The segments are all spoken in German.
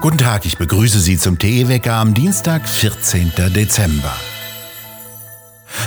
Guten Tag, ich begrüße Sie zum TE-Wecker am Dienstag, 14. Dezember.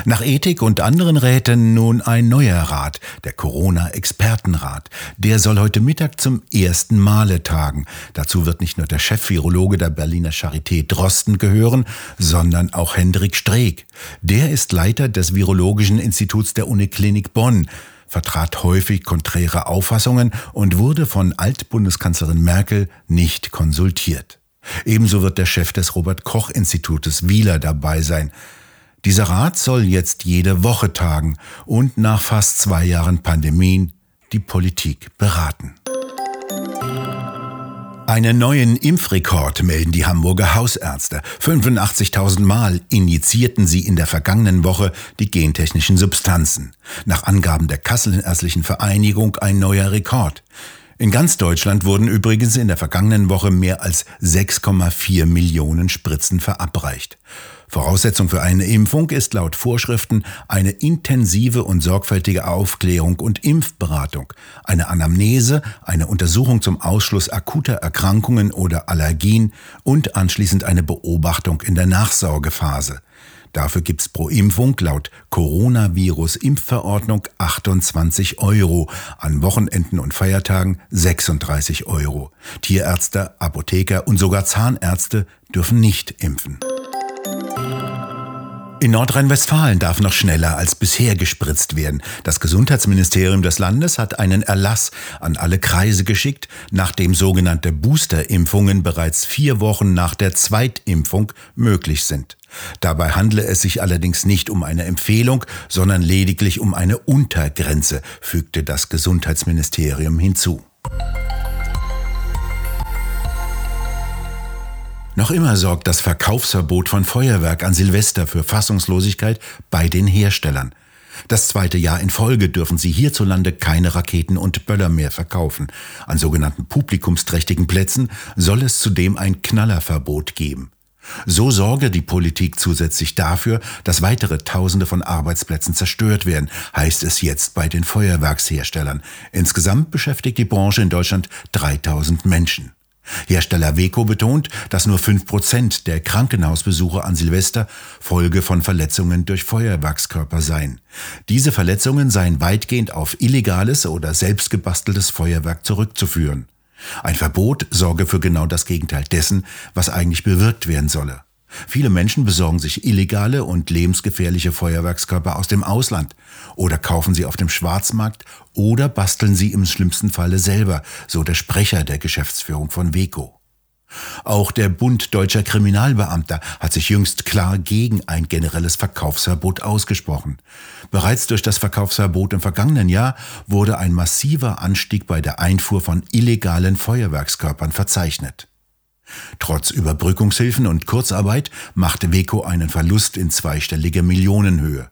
Nach Ethik und anderen Räten nun ein neuer Rat, der Corona-Expertenrat. Der soll heute Mittag zum ersten Male tagen. Dazu wird nicht nur der Chef-Virologe der Berliner Charité Drosten gehören, sondern auch Hendrik Streeck. Der ist Leiter des Virologischen Instituts der Uniklinik Bonn vertrat häufig konträre Auffassungen und wurde von Altbundeskanzlerin Merkel nicht konsultiert. Ebenso wird der Chef des Robert Koch Institutes Wieler dabei sein. Dieser Rat soll jetzt jede Woche tagen und nach fast zwei Jahren Pandemien die Politik beraten. Einen neuen Impfrekord melden die Hamburger Hausärzte. 85.000 Mal injizierten sie in der vergangenen Woche die gentechnischen Substanzen. Nach Angaben der Kasselärztlichen Vereinigung ein neuer Rekord. In ganz Deutschland wurden übrigens in der vergangenen Woche mehr als 6,4 Millionen Spritzen verabreicht. Voraussetzung für eine Impfung ist laut Vorschriften eine intensive und sorgfältige Aufklärung und Impfberatung, eine Anamnese, eine Untersuchung zum Ausschluss akuter Erkrankungen oder Allergien und anschließend eine Beobachtung in der Nachsorgephase. Dafür gibt's pro Impfung laut Coronavirus-Impfverordnung 28 Euro, an Wochenenden und Feiertagen 36 Euro. Tierärzte, Apotheker und sogar Zahnärzte dürfen nicht impfen. In Nordrhein-Westfalen darf noch schneller als bisher gespritzt werden. Das Gesundheitsministerium des Landes hat einen Erlass an alle Kreise geschickt, nachdem sogenannte Boosterimpfungen bereits vier Wochen nach der Zweitimpfung möglich sind. Dabei handle es sich allerdings nicht um eine Empfehlung, sondern lediglich um eine Untergrenze, fügte das Gesundheitsministerium hinzu. Noch immer sorgt das Verkaufsverbot von Feuerwerk an Silvester für Fassungslosigkeit bei den Herstellern. Das zweite Jahr in Folge dürfen sie hierzulande keine Raketen und Böller mehr verkaufen. An sogenannten publikumsträchtigen Plätzen soll es zudem ein Knallerverbot geben. So sorge die Politik zusätzlich dafür, dass weitere Tausende von Arbeitsplätzen zerstört werden, heißt es jetzt bei den Feuerwerksherstellern. Insgesamt beschäftigt die Branche in Deutschland 3000 Menschen. Hersteller Weco betont, dass nur fünf Prozent der Krankenhausbesuche an Silvester Folge von Verletzungen durch Feuerwerkskörper seien. Diese Verletzungen seien weitgehend auf illegales oder selbstgebasteltes Feuerwerk zurückzuführen. Ein Verbot sorge für genau das Gegenteil dessen, was eigentlich bewirkt werden solle. Viele Menschen besorgen sich illegale und lebensgefährliche Feuerwerkskörper aus dem Ausland oder kaufen sie auf dem Schwarzmarkt oder basteln sie im schlimmsten Falle selber, so der Sprecher der Geschäftsführung von Weco. Auch der Bund deutscher Kriminalbeamter hat sich jüngst klar gegen ein generelles Verkaufsverbot ausgesprochen. Bereits durch das Verkaufsverbot im vergangenen Jahr wurde ein massiver Anstieg bei der Einfuhr von illegalen Feuerwerkskörpern verzeichnet. Trotz Überbrückungshilfen und Kurzarbeit machte Weco einen Verlust in zweistelliger Millionenhöhe.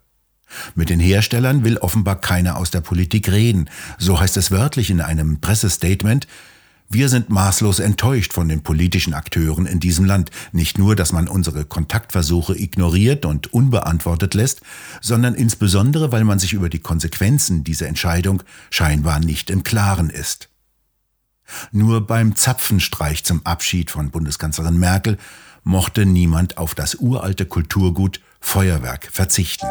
Mit den Herstellern will offenbar keiner aus der Politik reden. So heißt es wörtlich in einem Pressestatement, wir sind maßlos enttäuscht von den politischen Akteuren in diesem Land. Nicht nur, dass man unsere Kontaktversuche ignoriert und unbeantwortet lässt, sondern insbesondere, weil man sich über die Konsequenzen dieser Entscheidung scheinbar nicht im Klaren ist. Nur beim Zapfenstreich zum Abschied von Bundeskanzlerin Merkel mochte niemand auf das uralte Kulturgut Feuerwerk verzichten.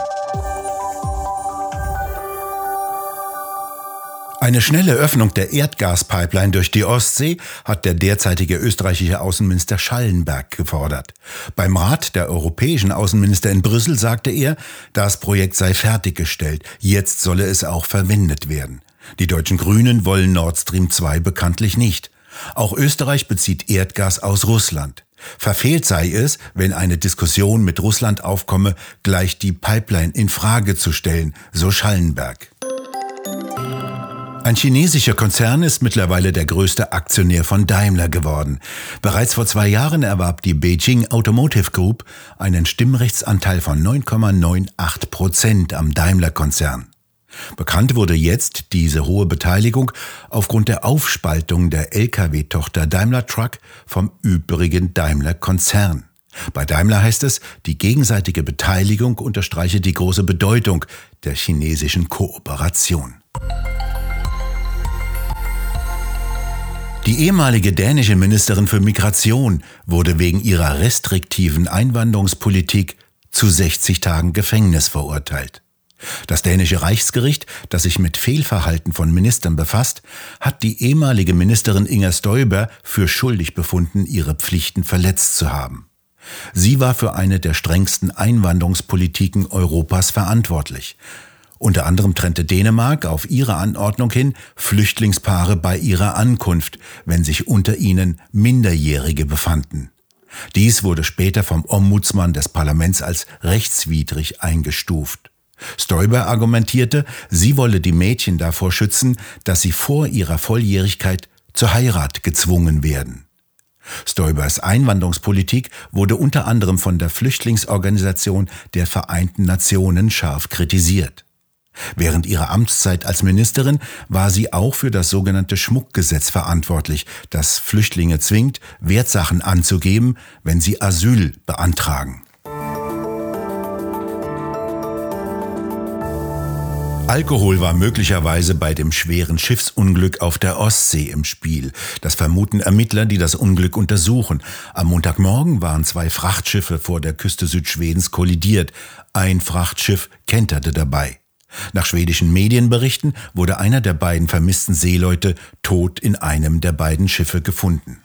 Eine schnelle Öffnung der Erdgaspipeline durch die Ostsee hat der derzeitige österreichische Außenminister Schallenberg gefordert. Beim Rat der europäischen Außenminister in Brüssel sagte er, das Projekt sei fertiggestellt, jetzt solle es auch verwendet werden. Die deutschen Grünen wollen Nord Stream 2 bekanntlich nicht. Auch Österreich bezieht Erdgas aus Russland. Verfehlt sei es, wenn eine Diskussion mit Russland aufkomme, gleich die Pipeline in Frage zu stellen, so Schallenberg. Ein chinesischer Konzern ist mittlerweile der größte Aktionär von Daimler geworden. Bereits vor zwei Jahren erwarb die Beijing Automotive Group einen Stimmrechtsanteil von 9,98 Prozent am Daimler-Konzern. Bekannt wurde jetzt diese hohe Beteiligung aufgrund der Aufspaltung der Lkw-Tochter Daimler Truck vom übrigen Daimler-Konzern. Bei Daimler heißt es, die gegenseitige Beteiligung unterstreiche die große Bedeutung der chinesischen Kooperation. Die ehemalige dänische Ministerin für Migration wurde wegen ihrer restriktiven Einwanderungspolitik zu 60 Tagen Gefängnis verurteilt. Das dänische Reichsgericht, das sich mit Fehlverhalten von Ministern befasst, hat die ehemalige Ministerin Inger Stoiber für schuldig befunden, ihre Pflichten verletzt zu haben. Sie war für eine der strengsten Einwanderungspolitiken Europas verantwortlich. Unter anderem trennte Dänemark auf ihre Anordnung hin Flüchtlingspaare bei ihrer Ankunft, wenn sich unter ihnen Minderjährige befanden. Dies wurde später vom Ombudsmann des Parlaments als rechtswidrig eingestuft. Stoiber argumentierte, sie wolle die Mädchen davor schützen, dass sie vor ihrer Volljährigkeit zur Heirat gezwungen werden. Stoibers Einwanderungspolitik wurde unter anderem von der Flüchtlingsorganisation der Vereinten Nationen scharf kritisiert. Während ihrer Amtszeit als Ministerin war sie auch für das sogenannte Schmuckgesetz verantwortlich, das Flüchtlinge zwingt, Wertsachen anzugeben, wenn sie Asyl beantragen. Alkohol war möglicherweise bei dem schweren Schiffsunglück auf der Ostsee im Spiel. Das vermuten Ermittler, die das Unglück untersuchen. Am Montagmorgen waren zwei Frachtschiffe vor der Küste Südschwedens kollidiert. Ein Frachtschiff kenterte dabei. Nach schwedischen Medienberichten wurde einer der beiden vermissten Seeleute tot in einem der beiden Schiffe gefunden.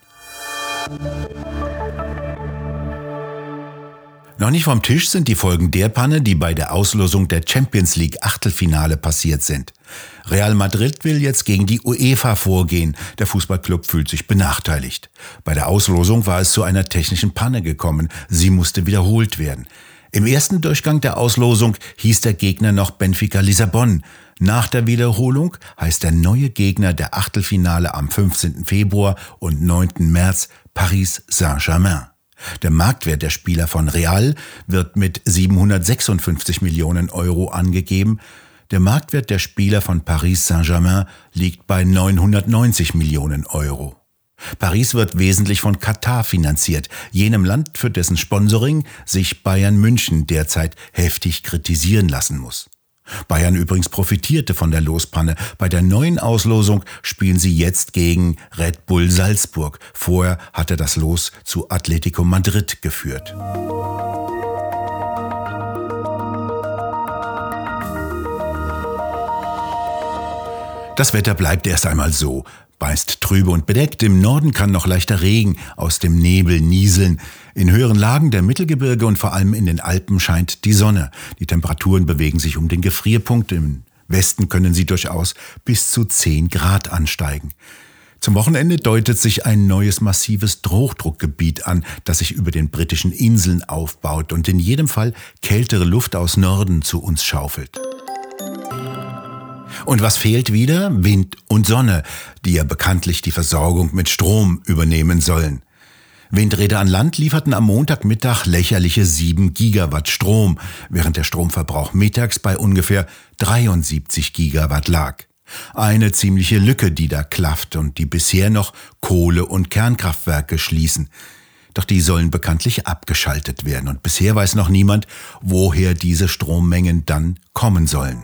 Noch nicht vom Tisch sind die Folgen der Panne, die bei der Auslosung der Champions League Achtelfinale passiert sind. Real Madrid will jetzt gegen die UEFA vorgehen. Der Fußballclub fühlt sich benachteiligt. Bei der Auslosung war es zu einer technischen Panne gekommen. Sie musste wiederholt werden. Im ersten Durchgang der Auslosung hieß der Gegner noch Benfica Lissabon. Nach der Wiederholung heißt der neue Gegner der Achtelfinale am 15. Februar und 9. März Paris Saint-Germain. Der Marktwert der Spieler von Real wird mit 756 Millionen Euro angegeben. Der Marktwert der Spieler von Paris Saint-Germain liegt bei 990 Millionen Euro. Paris wird wesentlich von Katar finanziert, jenem Land, für dessen Sponsoring sich Bayern München derzeit heftig kritisieren lassen muss. Bayern übrigens profitierte von der Lospanne. Bei der neuen Auslosung spielen sie jetzt gegen Red Bull Salzburg. Vorher hatte das Los zu Atletico Madrid geführt. Das Wetter bleibt erst einmal so. Meist trübe und bedeckt, im Norden kann noch leichter Regen aus dem Nebel nieseln. In höheren Lagen der Mittelgebirge und vor allem in den Alpen scheint die Sonne. Die Temperaturen bewegen sich um den Gefrierpunkt. Im Westen können sie durchaus bis zu 10 Grad ansteigen. Zum Wochenende deutet sich ein neues massives Hochdruckgebiet an, das sich über den britischen Inseln aufbaut und in jedem Fall kältere Luft aus Norden zu uns schaufelt. Und was fehlt wieder? Wind und Sonne, die ja bekanntlich die Versorgung mit Strom übernehmen sollen. Windräder an Land lieferten am Montagmittag lächerliche 7 Gigawatt Strom, während der Stromverbrauch mittags bei ungefähr 73 Gigawatt lag. Eine ziemliche Lücke, die da klafft und die bisher noch Kohle- und Kernkraftwerke schließen. Doch die sollen bekanntlich abgeschaltet werden und bisher weiß noch niemand, woher diese Strommengen dann kommen sollen.